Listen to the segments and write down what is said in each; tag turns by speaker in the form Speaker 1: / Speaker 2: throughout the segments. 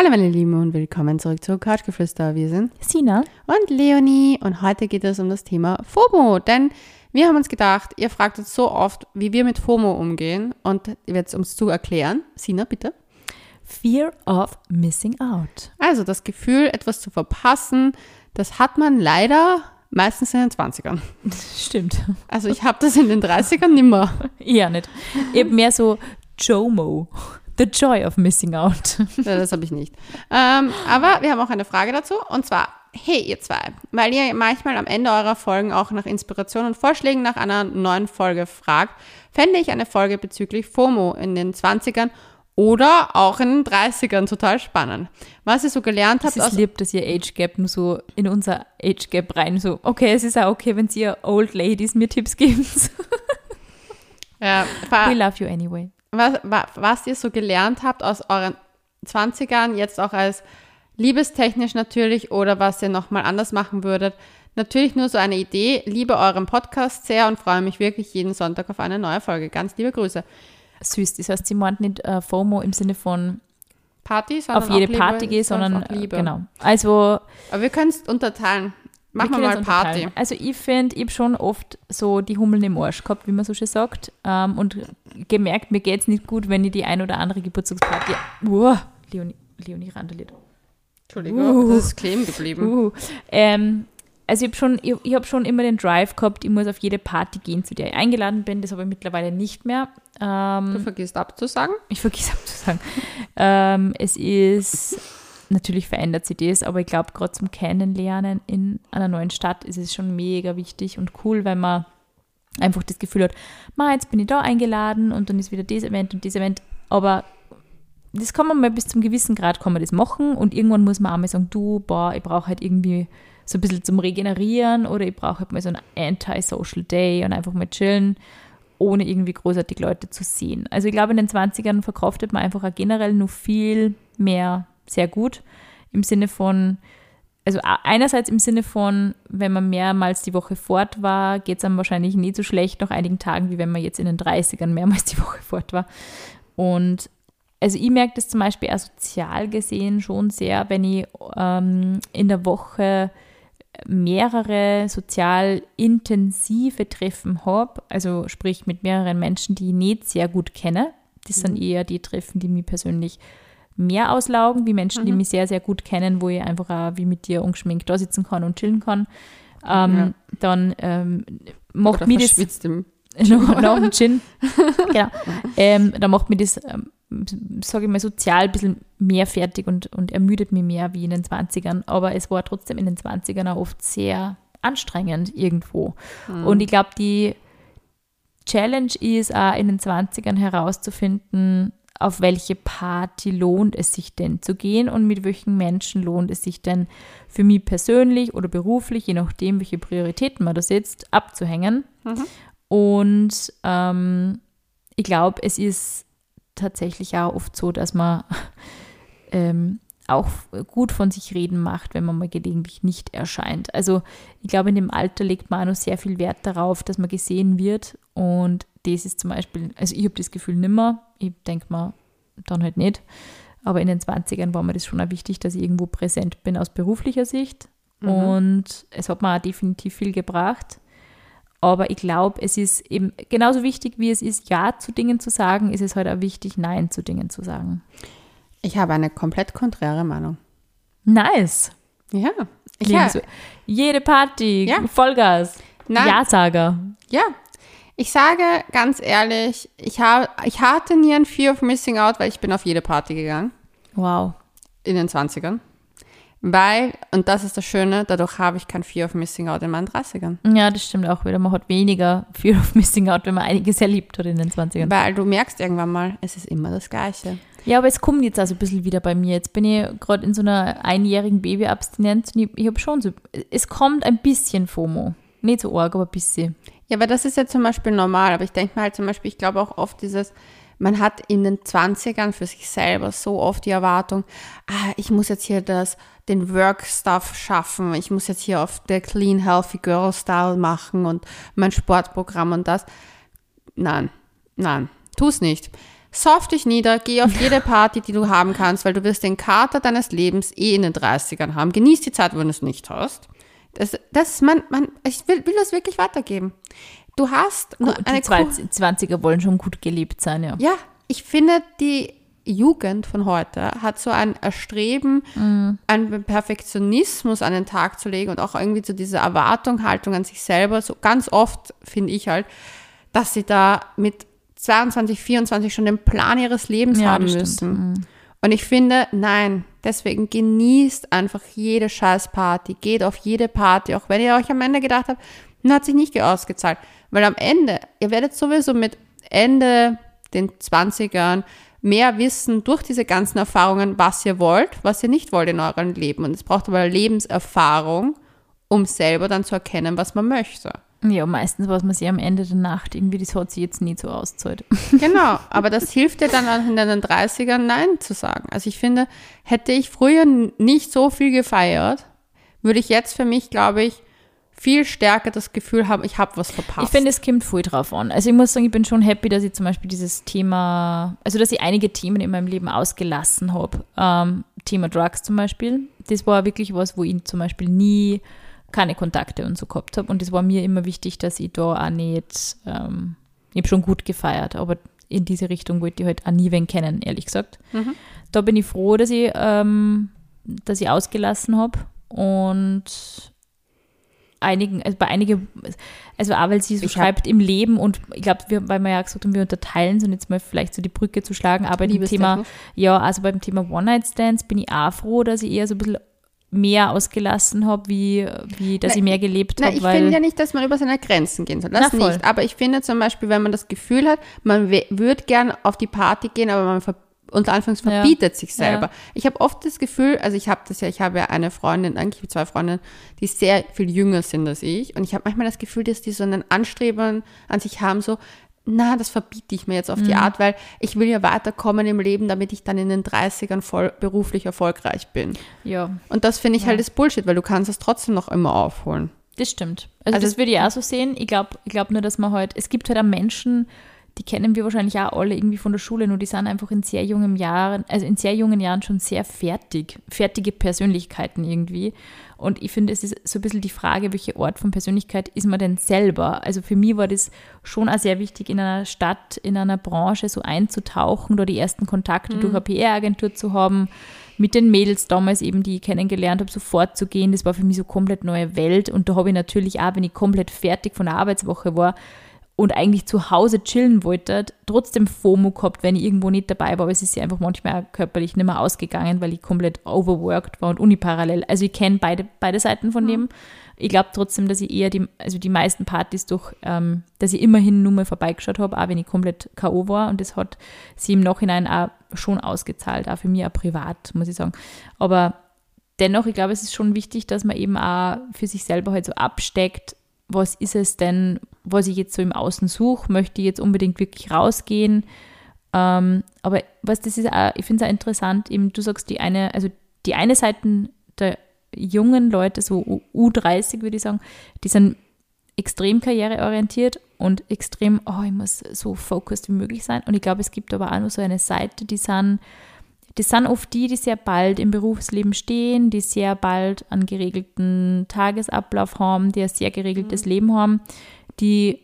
Speaker 1: Hallo meine Lieben und willkommen zurück zu Couchgeflüster. Wir sind
Speaker 2: Sina
Speaker 1: und Leonie und heute geht es um das Thema FOMO, denn wir haben uns gedacht, ihr fragt uns so oft, wie wir mit FOMO umgehen und jetzt um es zu erklären. Sina, bitte.
Speaker 2: Fear of Missing Out.
Speaker 1: Also das Gefühl, etwas zu verpassen, das hat man leider meistens in den 20ern.
Speaker 2: Stimmt.
Speaker 1: Also ich habe das in den 30ern nimmer.
Speaker 2: Eher nicht. Eben mehr so JOMO. The Joy of Missing Out.
Speaker 1: Ja, das habe ich nicht. Ähm, aber wir haben auch eine Frage dazu und zwar, hey ihr zwei, weil ihr manchmal am Ende eurer Folgen auch nach Inspiration und Vorschlägen nach einer neuen Folge fragt, fände ich eine Folge bezüglich FOMO in den 20ern oder auch in den 30ern total spannend. Was ihr so gelernt habt
Speaker 2: Es ist lieb, dass ihr Age Gap so in unser Age Gap rein so, okay, es ist auch okay, wenn ihr Old Ladies mir Tipps gebt.
Speaker 1: ja,
Speaker 2: We love you anyway.
Speaker 1: Was, was, ihr so gelernt habt aus euren 20ern, jetzt auch als liebestechnisch natürlich oder was ihr nochmal anders machen würdet. Natürlich nur so eine Idee. Liebe euren Podcast sehr und freue mich wirklich jeden Sonntag auf eine neue Folge. Ganz liebe Grüße.
Speaker 2: Süß, das heißt, sie meint nicht äh, FOMO im Sinne von
Speaker 1: Party, sondern
Speaker 2: auf jede Party gehen, sondern
Speaker 1: Liebe.
Speaker 2: Genau. Also
Speaker 1: Aber wir können es unterteilen. Machen wir,
Speaker 2: können
Speaker 1: mal Party.
Speaker 2: Also ich finde, ich habe schon oft so die Hummeln im Arsch gehabt, wie man so schön sagt. Ähm, und gemerkt, mir geht es nicht gut, wenn ich die ein oder andere Geburtstagsparty. Uh, Leonie, Leonie randaliert.
Speaker 1: Entschuldigung,
Speaker 2: Uh.
Speaker 1: das ist kleben geblieben.
Speaker 2: Uh, ähm, also ich habe schon, ich, ich hab schon immer den Drive gehabt, ich muss auf jede Party gehen, zu der ich eingeladen bin. Das habe ich mittlerweile nicht mehr. Ähm,
Speaker 1: Du vergisst abzusagen.
Speaker 2: ich vergesse abzusagen. ähm, es ist, natürlich verändert sich das, aber ich glaube, gerade zum Kennenlernen in einer neuen Stadt ist es schon mega wichtig und cool, wenn man einfach das Gefühl hat, ma, jetzt bin ich da eingeladen und dann ist wieder das Event und das Event. Aber das kann man mal bis zum gewissen Grad kann man das machen und irgendwann muss man auch mal sagen, du, boah, ich brauche halt irgendwie so ein bisschen zum Regenerieren oder ich brauche halt mal so einen Anti-Social Day und einfach mal chillen, ohne irgendwie großartig Leute zu sehen. Also ich glaube, in den 20ern verkraftet man einfach auch generell nur viel mehr sehr gut im Sinne von, also einerseits im Sinne von, wenn man mehrmals die Woche fort war, geht es einem wahrscheinlich nie so schlecht nach einigen Tagen, wie wenn man jetzt in den 30ern mehrmals die Woche fort war. Und also ich merke das zum Beispiel auch sozial gesehen schon sehr, wenn ich ähm, in der Woche mehrere sozial intensive Treffen habe, also sprich mit mehreren Menschen, die ich nicht sehr gut kenne. Das sind eher die Treffen, die mich persönlich mehr auslaugen, wie Menschen, die mich sehr, sehr gut kennen, wo ich einfach auch wie mit dir ungeschminkt da sitzen kann und chillen kann. Ähm,
Speaker 1: Ja.
Speaker 2: Dann ähm, macht
Speaker 1: Oder
Speaker 2: mir das
Speaker 1: im
Speaker 2: noch, noch ein Gin. genau. Ähm, da macht mir das, ähm, sage ich mal, sozial ein bisschen mehr fertig und, und ermüdet mich mehr wie in den 20ern. Aber es war trotzdem in den 20ern auch oft sehr anstrengend irgendwo. Und ich glaube, die Challenge ist auch in den 20ern herauszufinden, auf welche Party lohnt es sich denn zu gehen und mit welchen Menschen lohnt es sich denn für mich persönlich oder beruflich, je nachdem, welche Prioritäten man da setzt, abzuhängen. Und ähm, ich glaube, es ist tatsächlich auch oft so, dass man ähm, auch gut von sich reden macht, wenn man mal gelegentlich nicht erscheint. Also ich glaube, in dem Alter legt man auch noch sehr viel Wert darauf, dass man gesehen wird. Und das ist zum Beispiel, also ich habe das Gefühl nimmer. Ich denke mal, dann halt nicht. Aber in den 20ern war mir das schon auch wichtig, dass ich irgendwo präsent bin aus beruflicher Sicht. Und es hat mir auch definitiv viel gebracht. Aber ich glaube, es ist eben genauso wichtig, wie es ist, Ja zu Dingen zu sagen, ist es halt auch wichtig, Nein zu Dingen zu sagen.
Speaker 1: Ich habe eine komplett konträre Meinung.
Speaker 2: Nice.
Speaker 1: Ja. Ich ja,
Speaker 2: Jede Party,
Speaker 1: Ja.
Speaker 2: Vollgas. Ja-Sager.
Speaker 1: ja. Ich sage ganz ehrlich, ich, hab, ich hatte nie ein Fear of Missing Out, weil ich bin auf jede Party gegangen.
Speaker 2: Wow.
Speaker 1: In den 20ern. Weil, und das ist das Schöne, dadurch habe ich kein Fear of Missing Out in meinen 30ern.
Speaker 2: Ja, das stimmt auch wieder. Man hat weniger Fear of Missing Out, wenn man einiges erlebt hat in den 20ern.
Speaker 1: Weil du merkst irgendwann mal, es ist immer das Gleiche.
Speaker 2: Ja, aber es kommt jetzt also ein bisschen wieder bei mir. Jetzt bin ich gerade in so einer einjährigen Babyabstinenz und ich, ich habe schon so, es kommt ein bisschen FOMO. Nicht so arg, aber ein bisschen.
Speaker 1: Ja, aber das ist ja zum Beispiel normal. Aber ich denke mir halt zum Beispiel, ich glaube auch oft dieses, man hat in den 20ern für sich selber so oft die Erwartung, ah, ich muss jetzt hier das, den Work-Stuff schaffen, ich muss jetzt hier auf der Clean, Healthy Girl-Style machen und mein Sportprogramm und das. Nein, nein, tu's nicht. Sauf dich nieder, geh auf jede Party, die du haben kannst, weil du wirst den Kater deines Lebens eh in den 30ern haben. Genieß die Zeit, wenn du es nicht hast. Das, das man, man, ich will, will das wirklich weitergeben. Du hast nur
Speaker 2: Die
Speaker 1: eine
Speaker 2: 20, 20er wollen schon gut gelebt sein, ja.
Speaker 1: ja, ich finde, die Jugend von heute hat so ein Erstreben, einen Perfektionismus an den Tag zu legen und auch irgendwie so diese Erwartung, Haltung an sich selber. So ganz oft finde ich halt, dass sie da mit 22, 24 schon den Plan ihres Lebens
Speaker 2: Ja,
Speaker 1: haben müssen.
Speaker 2: Mhm.
Speaker 1: Und ich finde, nein, deswegen genießt einfach jede Scheißparty, geht auf jede Party, auch wenn ihr euch am Ende gedacht habt, na, hat sich nicht ausgezahlt. Weil am Ende, ihr werdet sowieso mit Ende den 20ern mehr wissen durch diese ganzen Erfahrungen, was ihr wollt, was ihr nicht wollt in eurem Leben. Und es braucht aber Lebenserfahrung, um selber dann zu erkennen, was man möchte.
Speaker 2: Ja, meistens weiß man sich am Ende der Nacht irgendwie, das hat sich jetzt nie so ausgezahlt.
Speaker 1: Genau, aber das hilft dir dann auch in deinen 30ern Nein zu sagen. Also ich finde, hätte ich früher nicht so viel gefeiert, würde ich jetzt für mich, glaube ich, viel stärker das Gefühl haben, ich habe was verpasst.
Speaker 2: Ich finde, es kommt voll drauf an. Also ich muss sagen, ich bin schon happy, dass ich zum Beispiel dieses Thema, also dass ich einige Themen in meinem Leben ausgelassen habe. Ähm, Thema Drugs zum Beispiel. Das war wirklich was, wo ich zum Beispiel nie keine Kontakte und so gehabt habe. Und es war mir immer wichtig, dass ich da auch nicht, ähm, ich habe schon gut gefeiert, aber in diese Richtung wollte ich halt auch nie wen kennen, ehrlich gesagt.
Speaker 1: Mhm.
Speaker 2: Da bin ich froh, dass ich, ähm, dass ich ausgelassen habe und einigen, also bei einigen, also auch weil sie so
Speaker 1: Ich
Speaker 2: schreibt im Leben und ich glaube, wir, weil wir ja gesagt haben, wir unterteilen es und jetzt mal vielleicht so die Brücke zu schlagen, aber beim Thema, ja, also beim Thema One-Night-Stands bin ich auch froh, dass ich eher so ein bisschen mehr ausgelassen habe, wie, wie dass
Speaker 1: Na,
Speaker 2: ich mehr gelebt habe,
Speaker 1: ich finde ja nicht, dass man über seine Grenzen gehen soll. Das
Speaker 2: Na,
Speaker 1: nicht. Aber ich finde zum Beispiel, wenn man das Gefühl hat, man würde gern auf die Party gehen, aber man unter Anführungs
Speaker 2: Ja.
Speaker 1: verbietet sich selber.
Speaker 2: Ja.
Speaker 1: Ich habe oft das Gefühl, also ich habe das ja, ich habe ja eine Freundin, eigentlich zwei Freundinnen, die sehr viel jünger sind als ich. Und ich habe manchmal das Gefühl, dass die so einen Anstreben an sich haben, so, na, das verbiete ich mir jetzt auf die
Speaker 2: Mhm.
Speaker 1: Art, weil ich will ja weiterkommen im Leben, damit ich dann in den 30ern voll beruflich erfolgreich bin.
Speaker 2: ja,
Speaker 1: Und das finde ich halt das Bullshit, weil du kannst es trotzdem noch immer aufholen.
Speaker 2: Das stimmt. Also,
Speaker 1: Also-
Speaker 2: das würde ich auch so sehen. Ich glaube ich glaub nur, dass man halt, es gibt halt auch Menschen, die kennen wir wahrscheinlich auch alle irgendwie von der Schule, nur die sind einfach in sehr jungen Jahren, also in sehr jungen Jahren schon sehr fertig, fertige Persönlichkeiten irgendwie. Und ich finde, es ist so ein bisschen die Frage, welche Art von Persönlichkeit ist man denn selber? Also für mich war das schon auch sehr wichtig, in einer Stadt, in einer Branche so einzutauchen, da die ersten Kontakte durch eine PR-Agentur zu haben, mit den Mädels damals eben, die ich kennengelernt habe, sofort zu gehen. Das war für mich so komplett neue Welt. Und da habe ich natürlich auch, wenn ich komplett fertig von der Arbeitswoche war und eigentlich zu Hause chillen wollte, trotzdem FOMO gehabt, wenn ich irgendwo nicht dabei war. Aber es ist ja einfach manchmal auch körperlich nicht mehr ausgegangen, weil ich komplett overworked war und uniparallel. Also ich kenne beide, beide Seiten von dem. Ich glaube trotzdem, dass ich eher die, also die meisten Partys durch, ähm, dass ich immerhin nur mal vorbeigeschaut habe, auch wenn ich komplett K.O. war. Und das hat sie im Nachhinein auch schon ausgezahlt, auch für mich auch privat, muss ich sagen. Aber dennoch, ich glaube, es ist schon wichtig, dass man eben auch für sich selber halt so absteckt, was ist es denn, was ich jetzt so im Außen suche, möchte ich jetzt unbedingt wirklich rausgehen. Ähm, aber was das ist auch, ich finde es auch interessant, eben du sagst die eine, also die eine Seite der jungen Leute, so U- U30 würde ich sagen, die sind extrem karriereorientiert und extrem, oh, ich muss so focused wie möglich sein. Und ich glaube, es gibt aber auch noch so eine Seite, die sind, die sind oft die, die sehr bald im Berufsleben stehen, die sehr bald einen geregelten Tagesablauf haben, die ein sehr geregeltes Leben haben, die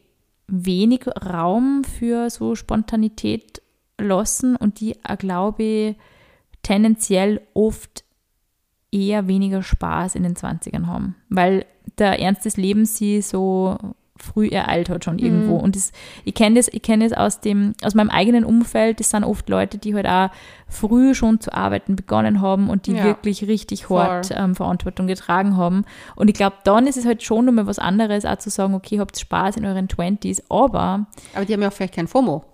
Speaker 2: wenig Raum für so Spontanität lassen und die, auch, glaube ich, tendenziell oft eher weniger Spaß in den 20ern haben, weil der Ernst des Lebens sie so früh ereilt hat schon irgendwo. Und das, ich kenne das, ich kenne das aus dem, aus meinem eigenen Umfeld, das sind oft Leute, die halt auch früh schon zu arbeiten begonnen haben und die
Speaker 1: Ja.
Speaker 2: wirklich richtig hart ähm, Verantwortung getragen haben. Und ich glaube, dann ist es halt schon nochmal was anderes, auch zu sagen, okay, habt Spaß in euren 20s, aber
Speaker 1: Aber die haben ja auch vielleicht kein FOMO.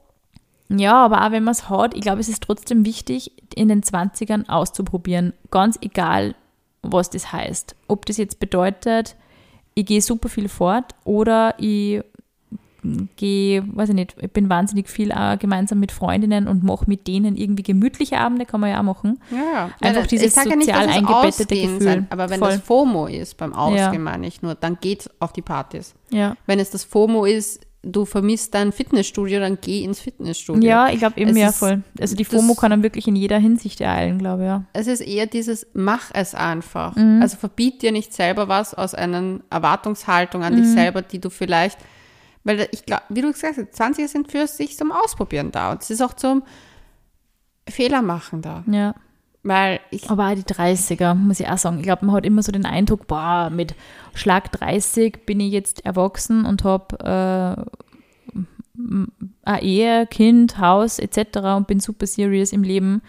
Speaker 2: ja, aber auch wenn man es hat, ich glaube, es ist trotzdem wichtig, in den 20ern auszuprobieren. Ganz egal, was das heißt. Ob das jetzt bedeutet, ich gehe super viel fort oder ich gehe, weiß ich nicht, ich bin wahnsinnig viel auch gemeinsam mit Freundinnen und mache mit denen irgendwie gemütliche Abende, kann man ja auch machen.
Speaker 1: Ja, ja.
Speaker 2: Einfach
Speaker 1: Nein,
Speaker 2: dieses
Speaker 1: sag ja nicht,
Speaker 2: sozial
Speaker 1: es
Speaker 2: eingebettete Gefühl.
Speaker 1: sein, aber wenn
Speaker 2: Voll.
Speaker 1: das FOMO ist beim Ausgehen,
Speaker 2: Ja.
Speaker 1: meine ich nur, dann geht auf die Partys.
Speaker 2: Ja.
Speaker 1: Wenn es das FOMO ist, du vermisst dein Fitnessstudio, dann geh ins Fitnessstudio.
Speaker 2: Ja, ich glaube eben,
Speaker 1: Es
Speaker 2: ja,
Speaker 1: ist-
Speaker 2: voll. Also die
Speaker 1: das-
Speaker 2: FOMO kann dann wirklich in jeder Hinsicht ereilen, glaube ich, ja.
Speaker 1: Es ist eher dieses, mach es einfach.
Speaker 2: Mhm.
Speaker 1: Also verbiet dir nicht selber was aus einer Erwartungshaltung an
Speaker 2: Mhm.
Speaker 1: dich selber, die du vielleicht, weil ich glaube, wie du gesagt hast, 20er sind für sich zum Ausprobieren da. Und es ist auch zum Fehler machen da.
Speaker 2: Ja.
Speaker 1: Weil ich,
Speaker 2: Aber auch die 30er, muss ich auch sagen. Ich glaube, man hat immer so den Eindruck, boah, mit Schlag 30 bin ich jetzt erwachsen und habe äh, eine Ehe, Kind, Haus etc. und bin super serious im Leben.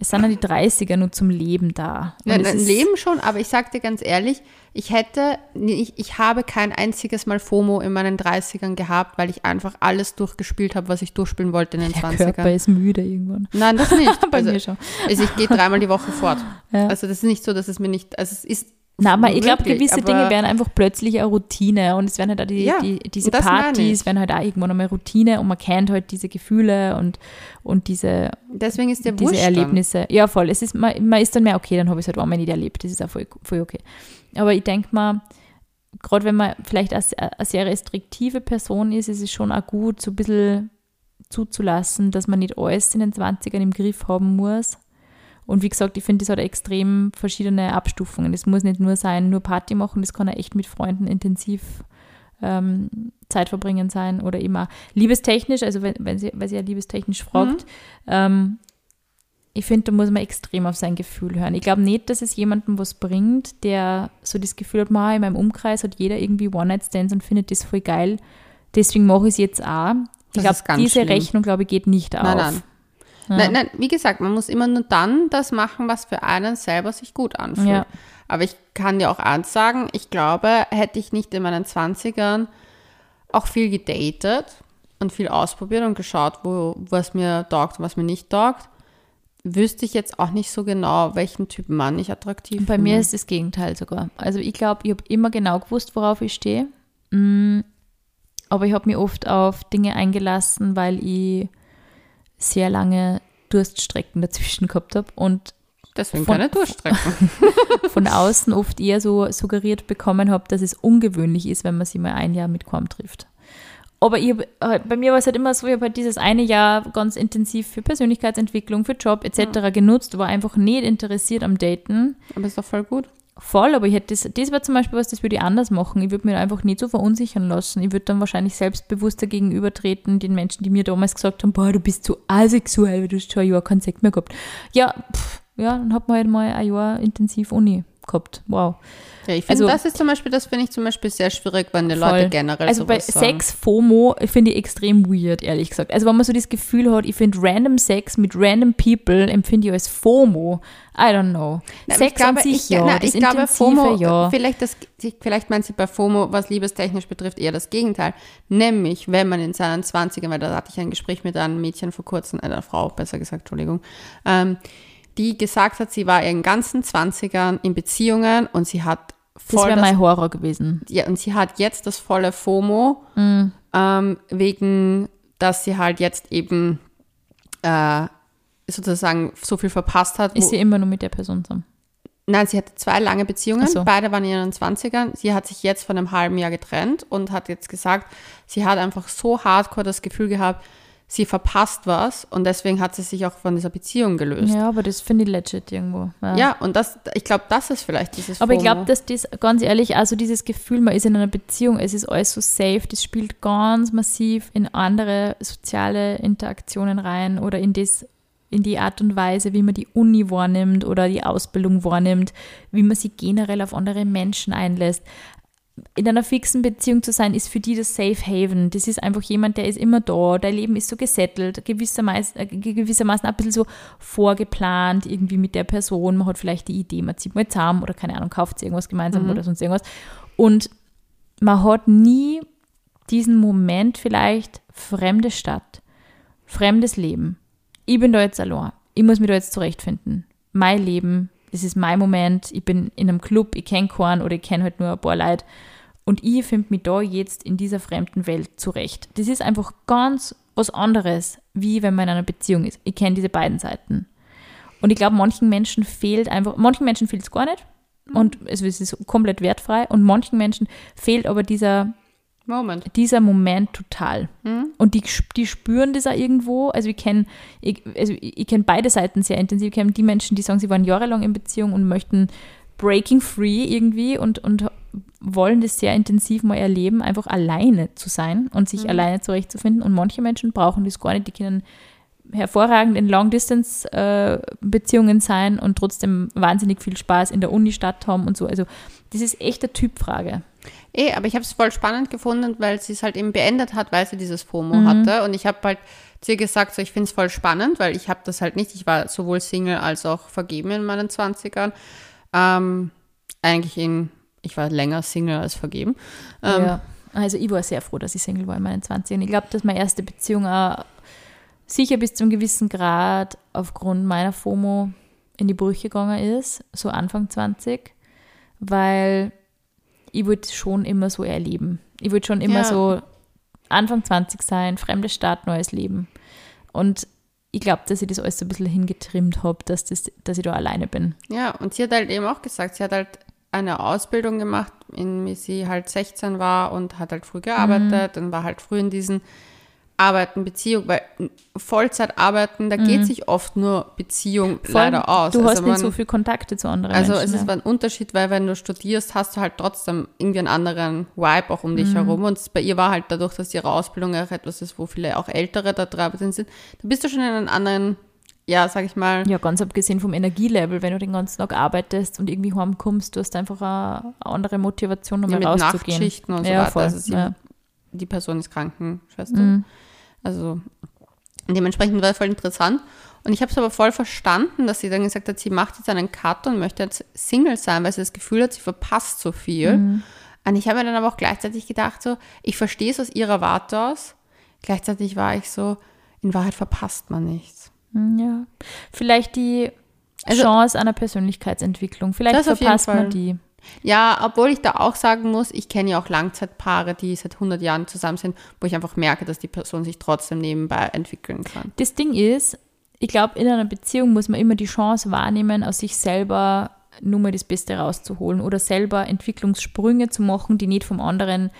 Speaker 2: Es sind ja die 30er nur zum Leben da. Und
Speaker 1: Ja, Leben schon, aber ich sag dir ganz ehrlich, ich hätte, ich, ich habe kein einziges Mal FOMO in meinen 30ern gehabt, weil ich einfach alles durchgespielt habe, was ich durchspielen wollte in den
Speaker 2: Der
Speaker 1: 20ern.
Speaker 2: Körper ist müde irgendwann.
Speaker 1: Nein, das nicht.
Speaker 2: Bei
Speaker 1: also,
Speaker 2: mir schon.
Speaker 1: also ich gehe dreimal die Woche fort.
Speaker 2: Ja.
Speaker 1: Also das ist nicht so, dass es mir nicht, also es ist
Speaker 2: Na, aber ich glaube, gewisse Dinge werden einfach plötzlich eine Routine und es werden halt auch die,
Speaker 1: Ja,
Speaker 2: die, diese Partys werden halt auch irgendwann einmal Routine und man kennt halt diese Gefühle und, und diese,
Speaker 1: Deswegen ist der
Speaker 2: diese
Speaker 1: Wurscht
Speaker 2: Erlebnisse. Ja, voll. Es ist, man, man ist dann mehr, okay, dann habe ich es halt einmal nicht erlebt. Das ist auch voll, voll okay. Aber ich denke mal, gerade wenn man vielleicht als, eine sehr restriktive Person ist, ist es schon auch gut, so ein bisschen zuzulassen, dass man nicht alles in den 20ern im Griff haben muss. Und wie gesagt, ich finde, das hat extrem verschiedene Abstufungen. Es muss nicht nur sein, nur Party machen, das kann auch echt mit Freunden intensiv ähm, Zeit verbringen sein oder auch liebestechnisch, also wenn, wenn sie, weil sie ja liebestechnisch fragt, ähm, ich finde, da muss man extrem auf sein Gefühl hören. Ich glaube nicht, dass es jemandem was bringt, der so das Gefühl hat, "Ma, in meinem Umkreis hat jeder irgendwie One-Night-Stands und findet das voll geil. Deswegen mache ich es jetzt auch. Ich glaube, diese
Speaker 1: schlimm.
Speaker 2: Rechnung, glaube ich, geht nicht auf.
Speaker 1: Nein, nein.
Speaker 2: Ja.
Speaker 1: Nein, nein, wie gesagt, man muss immer nur dann das machen, was für einen selber sich gut anfühlt.
Speaker 2: Ja.
Speaker 1: Aber ich kann dir auch eins sagen, ich glaube, hätte ich nicht in meinen 20ern auch viel gedatet und viel ausprobiert und geschaut, wo, was mir taugt und was mir nicht taugt, wüsste ich jetzt auch nicht so genau, welchen Typ Mann ich attraktiv
Speaker 2: Bei
Speaker 1: finde.
Speaker 2: mir ist das Gegenteil sogar. Also ich glaube, ich habe immer genau gewusst, worauf ich stehe. Mm, Aber ich habe mich oft auf Dinge eingelassen, weil ich sehr lange Durststrecken dazwischen gehabt habe und
Speaker 1: Deswegen
Speaker 2: von-
Speaker 1: keine Durchstrecken.
Speaker 2: von außen oft eher so suggeriert bekommen habe, dass es ungewöhnlich ist, wenn man sich mal ein Jahr mit kaum trifft. Aber ich halt- bei mir war es halt immer so, ich habe halt dieses eine Jahr ganz intensiv für Persönlichkeitsentwicklung, für Job etc. genutzt, war einfach nicht interessiert am Daten.
Speaker 1: Aber ist doch voll gut.
Speaker 2: Voll, aber ich hätte das, das war zum Beispiel was, das würde ich anders machen. Ich würde mir einfach nicht so verunsichern lassen. Ich würde dann wahrscheinlich selbstbewusster gegenübertreten, den Menschen, die mir damals gesagt haben, boah, du bist so asexuell, weil du hast schon ein Jahr keinen Sex mehr gehabt. Ja, pff, ja, dann hat man halt mal ein Jahr intensiv Uni gehabt. Wow.
Speaker 1: Ja, ich finde,
Speaker 2: Also-
Speaker 1: das ist zum Beispiel, das finde ich zum Beispiel sehr schwierig, wenn die
Speaker 2: Voll.
Speaker 1: Leute generell
Speaker 2: Also bei. Sex FOMO finde ich extrem weird, ehrlich gesagt. Also wenn man so das Gefühl hat, ich finde random Sex mit random people empfinde ich als FOMO. I don't know.
Speaker 1: Nein,
Speaker 2: Sex
Speaker 1: ich glaube,
Speaker 2: an sich
Speaker 1: ich,
Speaker 2: ja,
Speaker 1: nein, ich glaube, FOMO,
Speaker 2: ja.
Speaker 1: vielleicht, das, vielleicht meint sie bei FOMO, was liebestechnisch betrifft, eher das Gegenteil. Nämlich, wenn man in seinen 20ern, weil da hatte ich ein Gespräch mit einem Mädchen vor kurzem, einer Frau, besser gesagt, Entschuldigung, ähm, die gesagt hat, sie war ihren ganzen 20ern in Beziehungen und sie hat
Speaker 2: Das
Speaker 1: voll
Speaker 2: wäre
Speaker 1: das
Speaker 2: mein Horror gewesen.
Speaker 1: ja, und sie hat jetzt das volle FOMO,
Speaker 2: Mhm.
Speaker 1: ähm, wegen, dass sie halt jetzt eben äh, sozusagen so viel verpasst hat.
Speaker 2: Ist sie immer nur mit der Person zusammen?
Speaker 1: Nein, sie hatte zwei lange Beziehungen,
Speaker 2: so.
Speaker 1: beide waren in ihren 20ern. Sie hat sich jetzt vor einem halben Jahr getrennt und hat jetzt gesagt, sie hat einfach so hardcore das Gefühl gehabt, sie verpasst was und deswegen hat sie sich auch von dieser Beziehung gelöst.
Speaker 2: Ja, aber das finde ich legit irgendwo.
Speaker 1: Ja, und das, ich glaube, das ist vielleicht dieses
Speaker 2: Aber ich
Speaker 1: FOMO.
Speaker 2: glaube, dass das ganz ehrlich, also dieses Gefühl, man ist in einer Beziehung, es ist alles so safe, das spielt ganz massiv in andere soziale Interaktionen rein oder in das in die Art und Weise, wie man die Uni wahrnimmt oder die Ausbildung wahrnimmt, wie man sich generell auf andere Menschen einlässt. In einer fixen Beziehung zu sein, ist für die das Safe Haven. Das ist einfach jemand, der ist immer da, dein Leben ist so gesettelt, gewissermaßen, äh, gewissermaßen ein bisschen so vorgeplant, irgendwie mit der Person. Man hat vielleicht die Idee, man zieht mal zusammen oder keine Ahnung, kauft sich irgendwas gemeinsam oder sonst irgendwas. Und man hat nie diesen Moment vielleicht fremde Stadt, fremdes Leben. Ich bin da jetzt allein. Ich muss mich da jetzt zurechtfinden. Mein Leben, das ist mein Moment. Ich bin in einem Club, ich kenne keinen oder ich kenne halt nur ein paar Leute. Und ich finde mich da jetzt in dieser fremden Welt zurecht. Das ist einfach ganz was anderes, wie wenn man in einer Beziehung ist. Ich kenne diese beiden Seiten. Und ich glaube, manchen Menschen fehlt einfach, manchen Menschen fehlt es gar nicht. Und es ist komplett wertfrei. Und manchen Menschen fehlt aber dieser
Speaker 1: Moment.
Speaker 2: dieser Moment total.
Speaker 1: Mhm.
Speaker 2: Und die, die spüren das auch irgendwo. Also ich kenne ich, also ich, kenn beide Seiten sehr intensiv. Ich kenne die Menschen, die sagen, sie waren jahrelang in Beziehung und möchten breaking free irgendwie und, und wollen das sehr intensiv mal erleben, einfach alleine zu sein und sich
Speaker 1: Mhm.
Speaker 2: alleine zurechtzufinden. Und manche Menschen brauchen das gar nicht. Die können hervorragend in Long-Distance-Beziehungen sein und trotzdem wahnsinnig viel Spaß in der Uni-Stadt haben und so. Also das ist echt eine Typfrage.
Speaker 1: Eh, aber ich habe es voll spannend gefunden, weil sie es halt eben beendet hat, weil sie dieses FOMO
Speaker 2: Mhm.
Speaker 1: hatte. Und ich habe halt zu ihr gesagt, so, ich finde es voll spannend, weil ich habe das halt nicht. Ich war sowohl Single als auch vergeben in meinen 20ern. Ähm, eigentlich in, ich war länger Single als vergeben. Ähm,
Speaker 2: ja. Also ich war sehr froh, dass ich Single war in meinen 20 Und ich glaube, dass meine erste Beziehung auch sicher bis zu einem gewissen Grad aufgrund meiner FOMO in die Brüche gegangen ist, so Anfang 20, weil ich wollte schon immer so erleben. Ich wollte schon immer
Speaker 1: Ja.
Speaker 2: so Anfang 20 sein, fremde Stadt, neues Leben. Und ich glaube, dass ich das alles so ein bisschen hingetrimmt habe, dass, das, dass ich da alleine bin.
Speaker 1: Ja, und sie hat halt eben auch gesagt, sie hat halt eine Ausbildung gemacht, in wie sie halt 16 war und hat halt früh gearbeitet und war halt früh in diesen Arbeiten, Beziehung, weil Vollzeit arbeiten, da geht sich oft nur Beziehung
Speaker 2: Vor allem,
Speaker 1: leider aus.
Speaker 2: Du hast
Speaker 1: Also
Speaker 2: nicht
Speaker 1: man-
Speaker 2: so viel Kontakte zu anderen
Speaker 1: Also
Speaker 2: Menschen.
Speaker 1: es ist
Speaker 2: ja.
Speaker 1: ein Unterschied, weil wenn du studierst, hast du halt trotzdem irgendwie einen anderen Vibe auch um dich herum. Und bei ihr war halt dadurch, dass ihre Ausbildung auch etwas ist, wo viele auch Ältere da drin sind, da bist du schon in einem anderen, ja, sag ich mal,
Speaker 2: Ja, ganz abgesehen vom Energielevel, wenn du den ganzen Tag arbeitest und irgendwie heimkommst, du hast einfach eine, andere Motivation, um
Speaker 1: ja, mit
Speaker 2: rauszugehen.
Speaker 1: Nachtschichten und so
Speaker 2: ja,
Speaker 1: weiter.
Speaker 2: voll.
Speaker 1: Also sie,
Speaker 2: ja.
Speaker 1: die Person ist Krankenschwester.
Speaker 2: Mhm.
Speaker 1: Also dementsprechend war es voll interessant. Und ich habe es aber voll verstanden, dass sie dann gesagt hat, sie macht jetzt einen Cut und möchte jetzt Single sein, weil sie das Gefühl hat, sie verpasst so viel.
Speaker 2: Mhm.
Speaker 1: Und ich habe mir dann aber auch gleichzeitig gedacht, so, ich verstehe es aus ihrer Warte aus. Gleichzeitig war ich so, in Wahrheit verpasst man nichts.
Speaker 2: ja. Vielleicht die
Speaker 1: Also-
Speaker 2: Chance einer Persönlichkeitsentwicklung. Vielleicht
Speaker 1: Das auf jeden
Speaker 2: verpasst
Speaker 1: Fall.
Speaker 2: man die.
Speaker 1: Ja, obwohl ich da auch sagen muss, ich kenne ja auch Langzeitpaare, die seit 100 Jahren zusammen sind, wo ich einfach merke, dass die Person sich trotzdem nebenbei entwickeln kann.
Speaker 2: Das Ding ist, ich glaube, in einer Beziehung muss man immer die Chance wahrnehmen, aus sich selber nur mal das Beste rauszuholen oder selber Entwicklungssprünge zu machen, die nicht vom anderen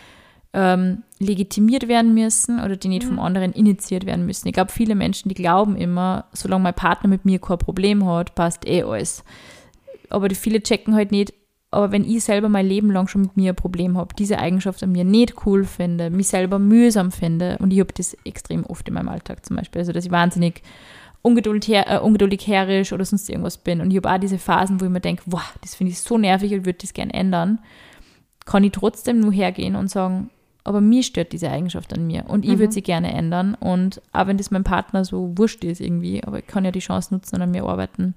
Speaker 2: ähm, legitimiert werden müssen oder die nicht vom anderen initiiert werden müssen. Ich glaube, viele Menschen, die glauben immer, solange mein Partner mit mir kein Problem hat, passt eh alles. Aber die viele checken halt nicht, aber wenn ich selber mein Leben lang schon mit mir ein Problem habe, diese Eigenschaft an mir nicht cool finde, mich selber mühsam finde, und ich habe das extrem oft in meinem Alltag zum Beispiel, also dass ich wahnsinnig ungeduldig, her, äh, ungeduldig herrisch oder sonst irgendwas bin. Und ich habe auch diese Phasen, wo ich mir denke, wow, das finde ich so nervig und würde das gerne ändern, kann ich trotzdem nur hergehen und sagen, aber mir stört diese Eigenschaft an mir und ich würde sie gerne ändern. Und auch wenn das meinem Partner so wurscht ist irgendwie, aber ich kann ja die Chance nutzen und an mir arbeiten.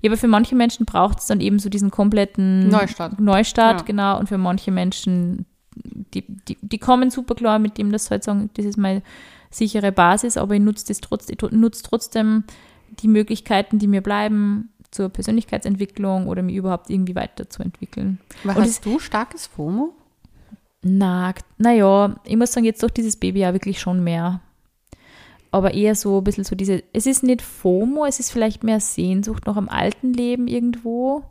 Speaker 2: Ja, aber für manche Menschen braucht es dann eben so diesen kompletten
Speaker 1: Neustart.
Speaker 2: Neustart,
Speaker 1: Ja.
Speaker 2: genau. Und für manche Menschen, die, die, die kommen super klar mit dem, dass sie halt sagen, das ist meine sichere Basis, aber ich nutze das trotz, ich nutze trotzdem die Möglichkeiten, die mir bleiben zur Persönlichkeitsentwicklung oder mich überhaupt irgendwie weiterzuentwickeln.
Speaker 1: Aber
Speaker 2: Und
Speaker 1: hast du starkes FOMO?
Speaker 2: Na, naja, ich muss sagen, jetzt durch dieses Baby ja wirklich schon mehr. Aber eher so ein bisschen so diese, es ist nicht FOMO, es ist vielleicht mehr Sehnsucht nach am alten Leben irgendwo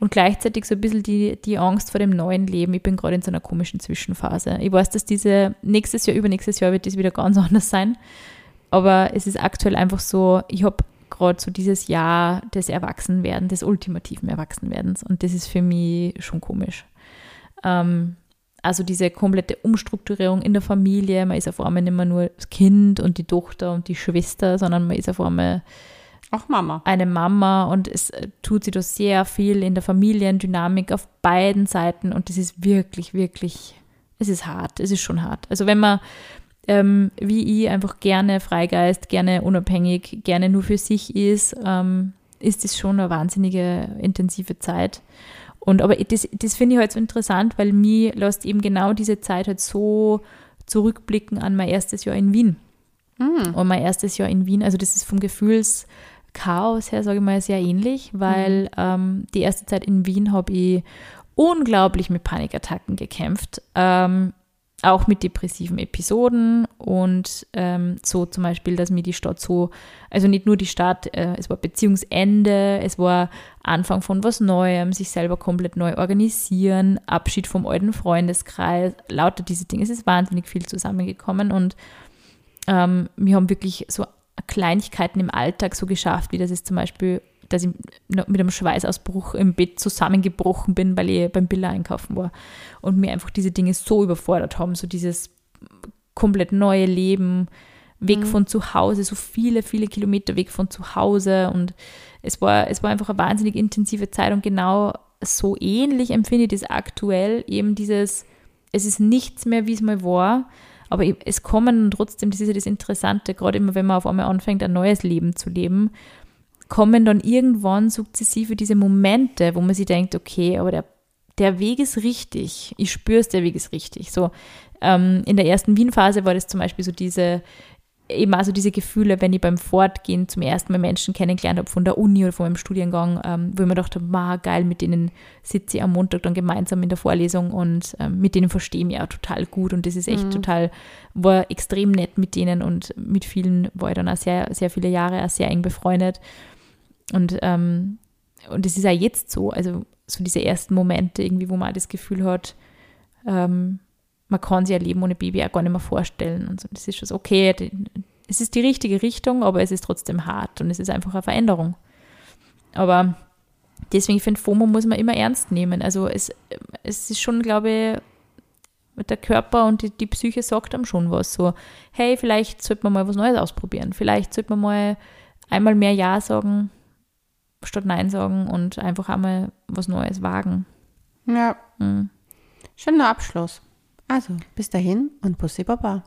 Speaker 2: und gleichzeitig so ein bisschen die, die Angst vor dem neuen Leben. Ich bin gerade in so einer komischen Zwischenphase. Ich weiß, dass diese nächstes Jahr, übernächstes Jahr wird das wieder ganz anders sein. Aber es ist aktuell einfach so, ich habe gerade so dieses Jahr des Erwachsenwerdens, des ultimativen Erwachsenwerdens und das ist für mich schon komisch. Ähm, also diese komplette Umstrukturierung in der Familie, man ist auf einmal nicht mehr nur das Kind und die Tochter und die Schwester, sondern man ist auf einmal
Speaker 1: Auch Mama.
Speaker 2: eine Mama und es äh, tut sich da sehr viel in der Familiendynamik auf beiden Seiten und das ist wirklich, wirklich, es ist hart, es ist schon hart. Also wenn man ähm, wie ich einfach gerne Freigeist, gerne unabhängig, gerne nur für sich ist, ähm, ist das schon eine wahnsinnige intensive Zeit. Und aber das, das finde ich halt so interessant, weil mir lässt eben genau diese Zeit halt so zurückblicken an mein erstes Jahr in Wien. Und mein erstes Jahr in Wien, also das ist vom Gefühlschaos her, sage ich mal, sehr ähnlich, weil ähm, die erste Zeit in Wien habe ich unglaublich mit Panikattacken gekämpft. Ähm, auch mit depressiven Episoden und ähm, so zum Beispiel, dass mir die Stadt so, also nicht nur die Stadt, äh, es war Beziehungsende, es war Anfang von was Neuem, sich selber komplett neu organisieren, Abschied vom alten Freundeskreis, lauter diese Dinge. Es ist wahnsinnig viel zusammengekommen und ähm, wir haben wirklich so Kleinigkeiten im Alltag so geschafft, wie das ist zum Beispiel dass ich mit einem Schweißausbruch im Bett zusammengebrochen bin, weil ich beim Bilder einkaufen war. Und mir einfach diese Dinge so überfordert haben, so dieses komplett neue Leben, weg mhm. von zu Hause, so viele, viele Kilometer weg von zu Hause. Und es war, es war einfach eine wahnsinnig intensive Zeit und genau so ähnlich empfinde ich das aktuell, eben dieses, es ist nichts mehr, wie es mal war, aber es kommen trotzdem, das ist ja das Interessante, gerade immer, wenn man auf einmal anfängt, ein neues Leben zu leben, kommen dann irgendwann sukzessive diese Momente, wo man sich denkt, okay, aber der, der Weg ist richtig. Ich spüre es, der Weg ist richtig. So ähm, in der ersten Wien-Phase war das zum Beispiel so diese, eben also diese Gefühle, wenn ich beim Fortgehen zum ersten Mal Menschen kennengelernt habe von der Uni oder von meinem Studiengang, ähm, wo ich mir dachte, ma geil, mit denen sitze ich am Montag dann gemeinsam in der Vorlesung und ähm, mit denen verstehe ich mich auch total gut und das ist echt mhm. total, war extrem nett mit denen und mit vielen war ich dann auch sehr, sehr viele Jahre auch sehr eng befreundet. Und, ähm, und es ist ja jetzt so, also so diese ersten Momente irgendwie, wo man das Gefühl hat, ähm, man kann sich ein Leben ohne Baby auch gar nicht mehr vorstellen. Und so. Das ist schon so, okay, es ist die richtige Richtung, aber es ist trotzdem hart und es ist einfach eine Veränderung. Aber deswegen, ich finde, FOMO muss man immer ernst nehmen. Also es, es ist schon, glaube ich, der Körper und die, die Psyche sagt einem schon was. So, hey, vielleicht sollte man mal was Neues ausprobieren. Vielleicht sollte man mal einmal mehr Ja sagen statt Nein sagen und einfach einmal was Neues wagen.
Speaker 1: Ja. Mhm. Schöner Abschluss. Also, bis dahin und Pussy Baba.